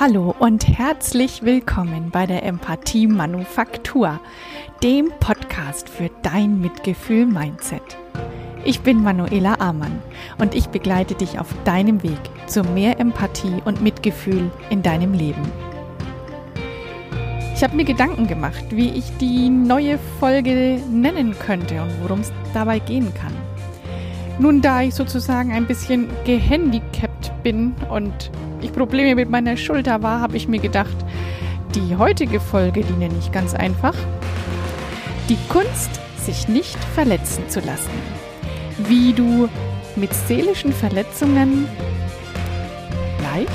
Hallo und herzlich willkommen bei der Empathie Manufaktur, dem Podcast für dein Mitgefühl-Mindset. Ich bin Manuela Amann und ich begleite dich auf deinem Weg zu mehr Empathie und Mitgefühl in deinem Leben. Ich habe mir Gedanken gemacht, wie ich die neue Folge nennen könnte und worum es dabei gehen kann. Nun, da ich sozusagen ein bisschen gehandicapt bin und ich Probleme mit meiner Schulter war, habe ich mir gedacht, die heutige Folge, die nenne ich ganz einfach. Die Kunst, sich nicht verletzen zu lassen. Wie du mit seelischen Verletzungen leicht,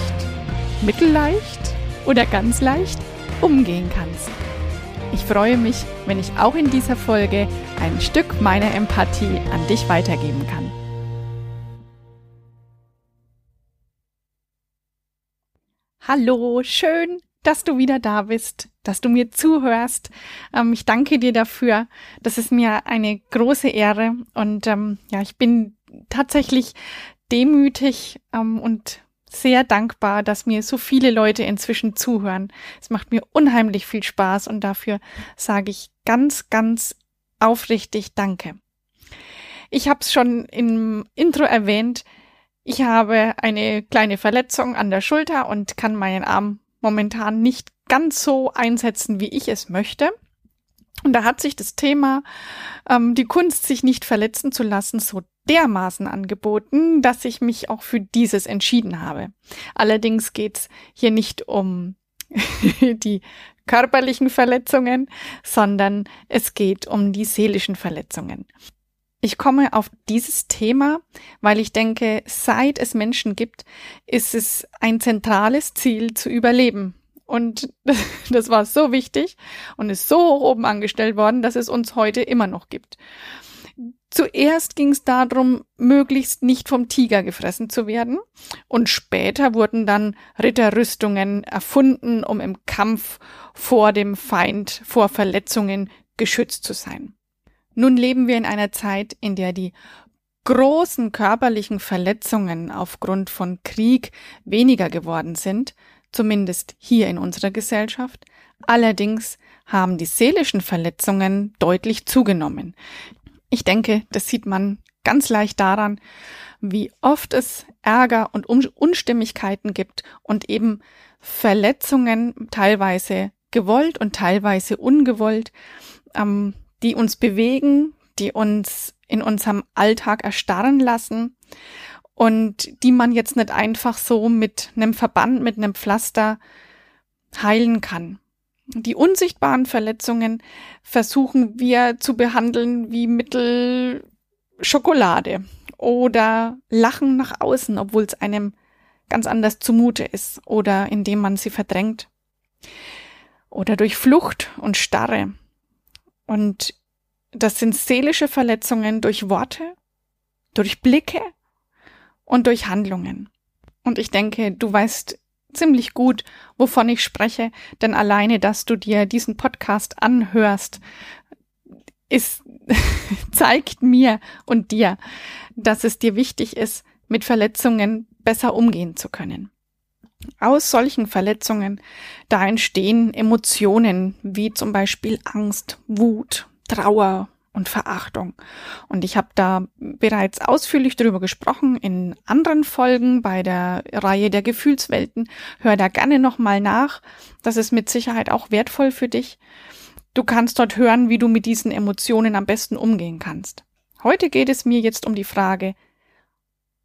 mittelleicht oder ganz leicht umgehen kannst. Ich freue mich, wenn ich auch in dieser Folge ein Stück meiner Empathie an dich weitergeben kann. Hallo, schön, dass du wieder da bist, dass du mir zuhörst. Ähm, ich danke dir dafür. Das ist mir eine große Ehre und ähm, ja, ich bin tatsächlich demütig ähm, und sehr dankbar, dass mir so viele Leute inzwischen zuhören. Es macht mir unheimlich viel Spaß und dafür sage ich ganz, ganz aufrichtig Danke. Ich habe es schon im Intro erwähnt. Ich habe eine kleine Verletzung an der Schulter und kann meinen Arm momentan nicht ganz so einsetzen, wie ich es möchte. Und da hat sich das Thema, ähm, die Kunst, sich nicht verletzen zu lassen, so dermaßen angeboten, dass ich mich auch für dieses entschieden habe. Allerdings geht's hier nicht um die körperlichen Verletzungen, sondern es geht um die seelischen Verletzungen. Ich komme auf dieses Thema, weil ich denke, seit es Menschen gibt, ist es ein zentrales Ziel zu überleben. Und das war so wichtig und ist so hoch oben angestellt worden, dass es uns heute immer noch gibt. Zuerst ging es darum, möglichst nicht vom Tiger gefressen zu werden, und später wurden dann Ritterrüstungen erfunden, um im Kampf vor dem Feind, vor Verletzungen geschützt zu sein. Nun leben wir in einer Zeit, in der die großen körperlichen Verletzungen aufgrund von Krieg weniger geworden sind, zumindest hier in unserer Gesellschaft. Allerdings haben die seelischen Verletzungen deutlich zugenommen. Ich denke, das sieht man ganz leicht daran, wie oft es Ärger und Unstimmigkeiten gibt und eben Verletzungen teilweise gewollt und teilweise ungewollt. Ähm, die uns bewegen, die uns in unserem Alltag erstarren lassen und die man jetzt nicht einfach so mit einem Verband, mit einem Pflaster heilen kann. Die unsichtbaren Verletzungen versuchen wir zu behandeln wie Mittel Schokolade oder Lachen nach außen, obwohl es einem ganz anders zumute ist oder indem man sie verdrängt oder durch Flucht und Starre und das sind seelische Verletzungen durch Worte, durch Blicke und durch Handlungen. Und ich denke, du weißt ziemlich gut, wovon ich spreche, denn alleine, dass du dir diesen Podcast anhörst, ist, zeigt mir und dir, dass es dir wichtig ist, mit Verletzungen besser umgehen zu können. Aus solchen Verletzungen, da entstehen Emotionen wie zum Beispiel Angst, Wut, Trauer und Verachtung. Und ich habe da bereits ausführlich darüber gesprochen in anderen Folgen bei der Reihe der Gefühlswelten. Hör da gerne nochmal nach. Das ist mit Sicherheit auch wertvoll für dich. Du kannst dort hören, wie du mit diesen Emotionen am besten umgehen kannst. Heute geht es mir jetzt um die Frage,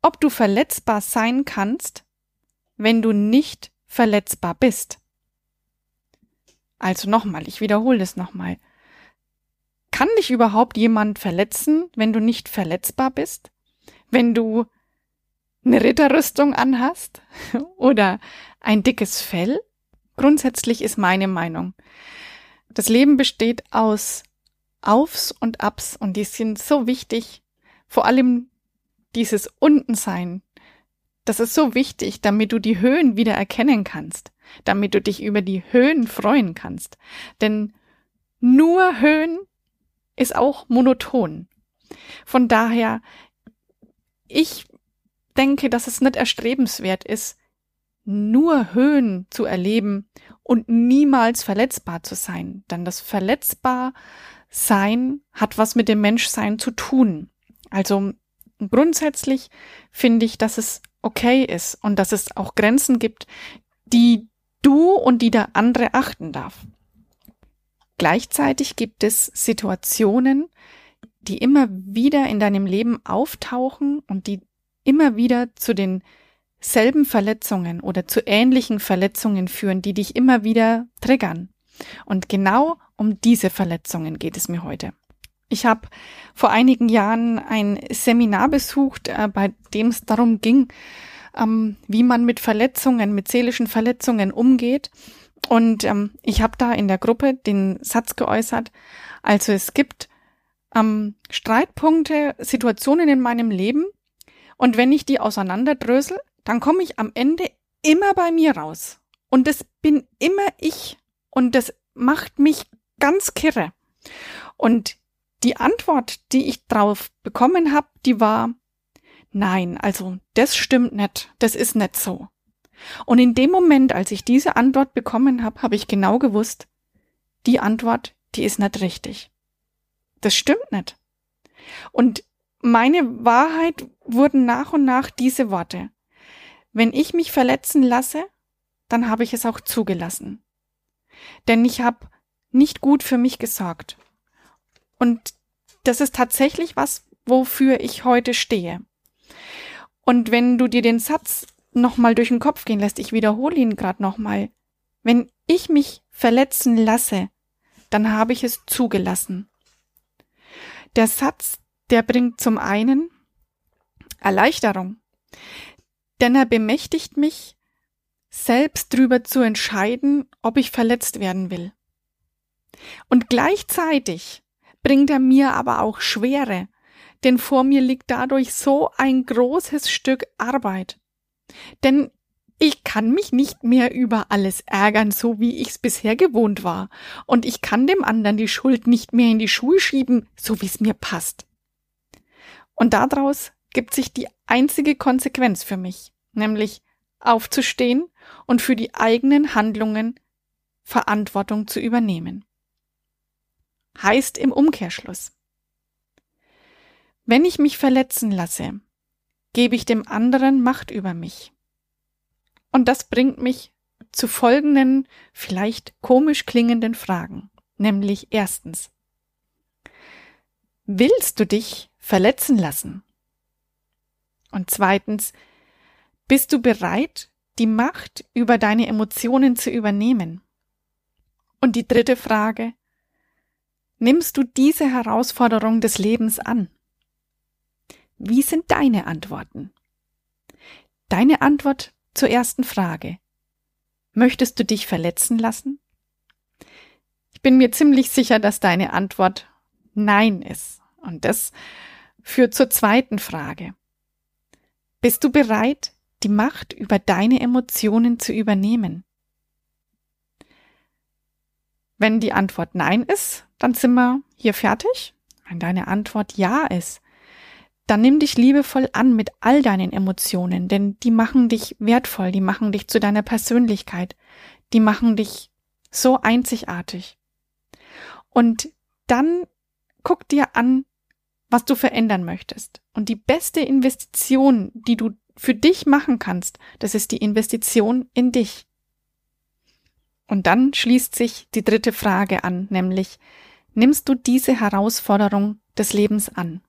ob du verletzbar sein kannst, wenn du nicht verletzbar bist. Also nochmal, ich wiederhole es nochmal. Kann dich überhaupt jemand verletzen, wenn du nicht verletzbar bist? Wenn du eine Ritterrüstung anhast oder ein dickes Fell? Grundsätzlich ist meine Meinung. Das Leben besteht aus Aufs und Abs und die sind so wichtig. Vor allem dieses Untensein, das ist so wichtig, damit du die Höhen wieder erkennen kannst, damit du dich über die Höhen freuen kannst. Denn nur Höhen ist auch monoton. Von daher, ich denke, dass es nicht erstrebenswert ist, nur Höhen zu erleben und niemals verletzbar zu sein. Denn das verletzbar sein hat was mit dem Menschsein zu tun. Also grundsätzlich finde ich, dass es okay ist und dass es auch Grenzen gibt, die du und die der andere achten darf. Gleichzeitig gibt es Situationen, die immer wieder in deinem Leben auftauchen und die immer wieder zu denselben Verletzungen oder zu ähnlichen Verletzungen führen, die dich immer wieder triggern. Und genau um diese Verletzungen geht es mir heute. Ich habe vor einigen Jahren ein Seminar besucht, äh, bei dem es darum ging, ähm, wie man mit Verletzungen, mit seelischen Verletzungen umgeht. Und ähm, ich habe da in der Gruppe den Satz geäußert, also es gibt ähm, Streitpunkte, Situationen in meinem Leben, und wenn ich die auseinanderdrösel, dann komme ich am Ende immer bei mir raus. Und das bin immer ich. Und das macht mich ganz kirre. Und die Antwort, die ich drauf bekommen habe, die war, nein, also das stimmt nicht, das ist nicht so. Und in dem Moment, als ich diese Antwort bekommen habe, habe ich genau gewusst, die Antwort, die ist nicht richtig. Das stimmt nicht. Und meine Wahrheit wurden nach und nach diese Worte. Wenn ich mich verletzen lasse, dann habe ich es auch zugelassen. Denn ich habe nicht gut für mich gesorgt. Und das ist tatsächlich was, wofür ich heute stehe. Und wenn du dir den Satz nochmal durch den Kopf gehen lässt, ich wiederhole ihn gerade nochmal, wenn ich mich verletzen lasse, dann habe ich es zugelassen. Der Satz, der bringt zum einen Erleichterung, denn er bemächtigt mich, selbst drüber zu entscheiden, ob ich verletzt werden will. Und gleichzeitig bringt er mir aber auch Schwere, denn vor mir liegt dadurch so ein großes Stück Arbeit. Denn ich kann mich nicht mehr über alles ärgern, so wie ich's bisher gewohnt war, und ich kann dem anderen die Schuld nicht mehr in die Schuhe schieben, so wie's mir passt. Und daraus gibt sich die einzige Konsequenz für mich, nämlich aufzustehen und für die eigenen Handlungen Verantwortung zu übernehmen. Heißt im Umkehrschluss. Wenn ich mich verletzen lasse, gebe ich dem anderen Macht über mich. Und das bringt mich zu folgenden, vielleicht komisch klingenden Fragen. Nämlich erstens. Willst du dich verletzen lassen? Und zweitens, bist du bereit, die Macht über deine Emotionen zu übernehmen? Und die dritte Frage, nimmst du diese Herausforderung des Lebens an? Wie sind deine Antworten? Deine Antwort zur ersten Frage. Möchtest du dich verletzen lassen? Ich bin mir ziemlich sicher, dass deine Antwort Nein ist. Und das führt zur zweiten Frage. Bist du bereit, die Macht über deine Emotionen zu übernehmen? Wenn die Antwort Nein ist, dann sind wir hier fertig. Wenn deine Antwort Ja ist, dann nimm dich liebevoll an mit all deinen Emotionen, denn die machen dich wertvoll, die machen dich zu deiner Persönlichkeit, die machen dich so einzigartig. Und dann guck dir an, was du verändern möchtest. Und die beste Investition, die du für dich machen kannst, das ist die Investition in dich. Und dann schließt sich die dritte Frage an, nämlich, nimmst du diese Herausforderung des Lebens an?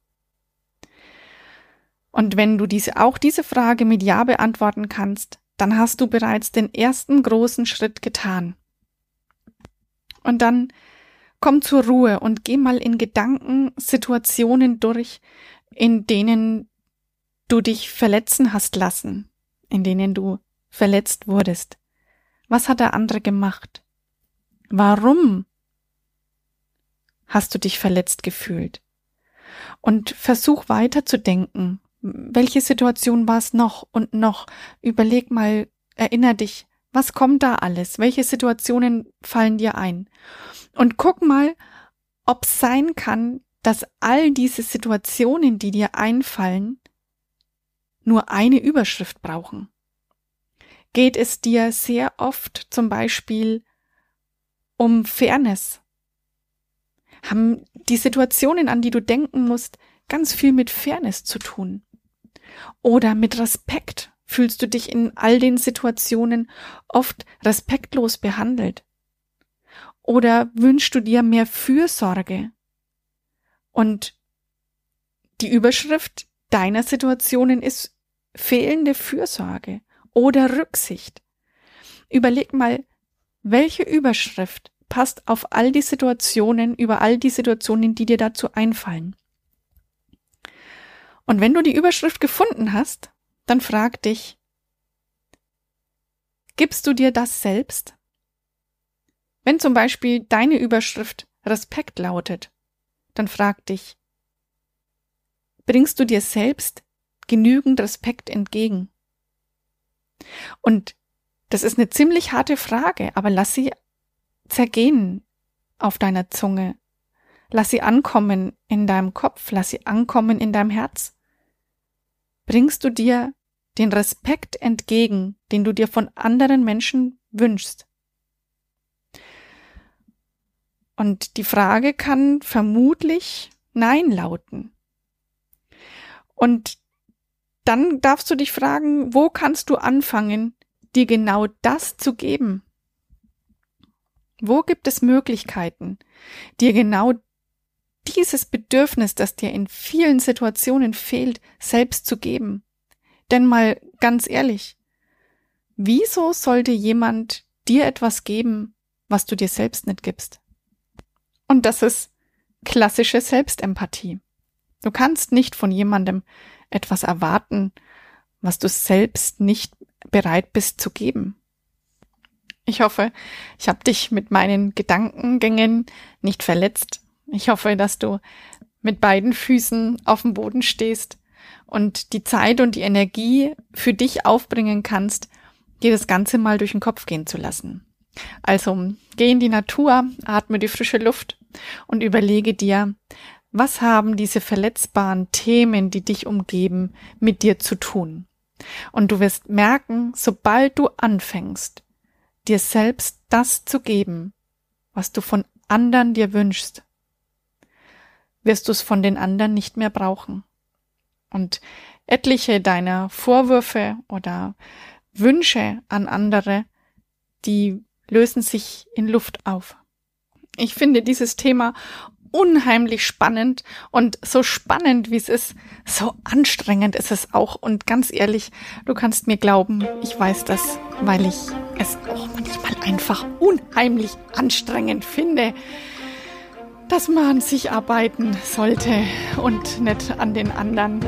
Und wenn du diese, auch diese Frage mit Ja beantworten kannst, dann hast du bereits den ersten großen Schritt getan. Und dann komm zur Ruhe und geh mal in Gedanken Situationen durch, in denen du dich verletzen hast lassen, in denen du verletzt wurdest. Was hat der andere gemacht? Warum hast du dich verletzt gefühlt? Und versuch weiterzudenken welche Situation war es noch und noch? Überleg mal, erinner dich, was kommt da alles? Welche Situationen fallen dir ein? Und guck mal, ob es sein kann, dass all diese Situationen, die dir einfallen, nur eine Überschrift brauchen. Geht es dir sehr oft zum Beispiel um Fairness? Haben die Situationen, an die du denken musst, ganz viel mit Fairness zu tun? Oder mit Respekt? Fühlst du dich in all den Situationen oft respektlos behandelt? Oder wünschst du dir mehr Fürsorge? Und die Überschrift deiner Situationen ist fehlende Fürsorge oder Rücksicht. Überleg mal, welche Überschrift passt auf all die Situationen, über all die Situationen, die dir dazu einfallen. Und wenn du die Überschrift gefunden hast, dann frag dich, gibst du dir das selbst? Wenn zum Beispiel deine Überschrift Respekt lautet, dann frag dich, bringst du dir selbst genügend Respekt entgegen? Und das ist eine ziemlich harte Frage, aber lass sie zergehen auf deiner Zunge. Lass sie ankommen in deinem Kopf, lass sie ankommen in deinem Herz. Bringst du dir den Respekt entgegen, den du dir von anderen Menschen wünschst? Und die Frage kann vermutlich Nein lauten. Und dann darfst du dich fragen, wo kannst du anfangen, dir genau das zu geben? Wo gibt es Möglichkeiten, dir genau dieses Bedürfnis, das dir in vielen Situationen fehlt, selbst zu geben? Denn mal ganz ehrlich, wieso sollte jemand dir etwas geben, was du dir selbst nicht gibst? Und das ist klassische Selbstempathie. Du kannst nicht von jemandem etwas erwarten, was du selbst nicht bereit bist zu geben. Ich hoffe, ich habe dich mit meinen Gedankengängen nicht verletzt. Ich hoffe, dass du mit beiden Füßen auf dem Boden stehst und die Zeit und die Energie für dich aufbringen kannst, dir das Ganze mal durch den Kopf gehen zu lassen. Also geh in die Natur, atme die frische Luft und überlege dir, was haben diese verletzbaren Themen, die dich umgeben, mit dir zu tun? Und du wirst merken, sobald du anfängst, dir selbst das zu geben, was du von anderen dir wünschst, wirst du es von den anderen nicht mehr brauchen. Und etliche deiner Vorwürfe oder Wünsche an andere, die lösen sich in Luft auf. Ich finde dieses Thema unheimlich spannend und so spannend wie es ist, so anstrengend ist es auch. Und ganz ehrlich, du kannst mir glauben, ich weiß das, weil ich es auch manchmal einfach unheimlich anstrengend finde, dass man sich arbeiten sollte und nicht an den anderen.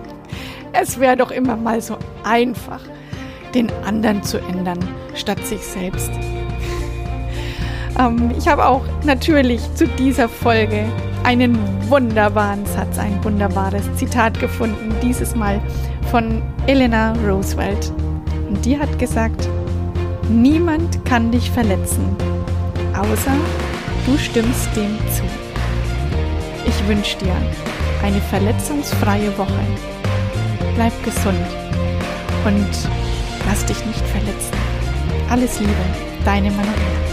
es wäre doch immer mal so einfach, den anderen zu ändern, statt sich selbst. Ähm, ich habe auch natürlich zu dieser Folge einen wunderbaren Satz, ein wunderbares Zitat gefunden, dieses Mal von Elena Roosevelt. Und die hat gesagt, niemand kann dich verletzen, außer du stimmst dem zu. Ich wünsche dir eine verletzungsfreie Woche. Bleib gesund und lass dich nicht verletzen. Alles Liebe, deine Manuela.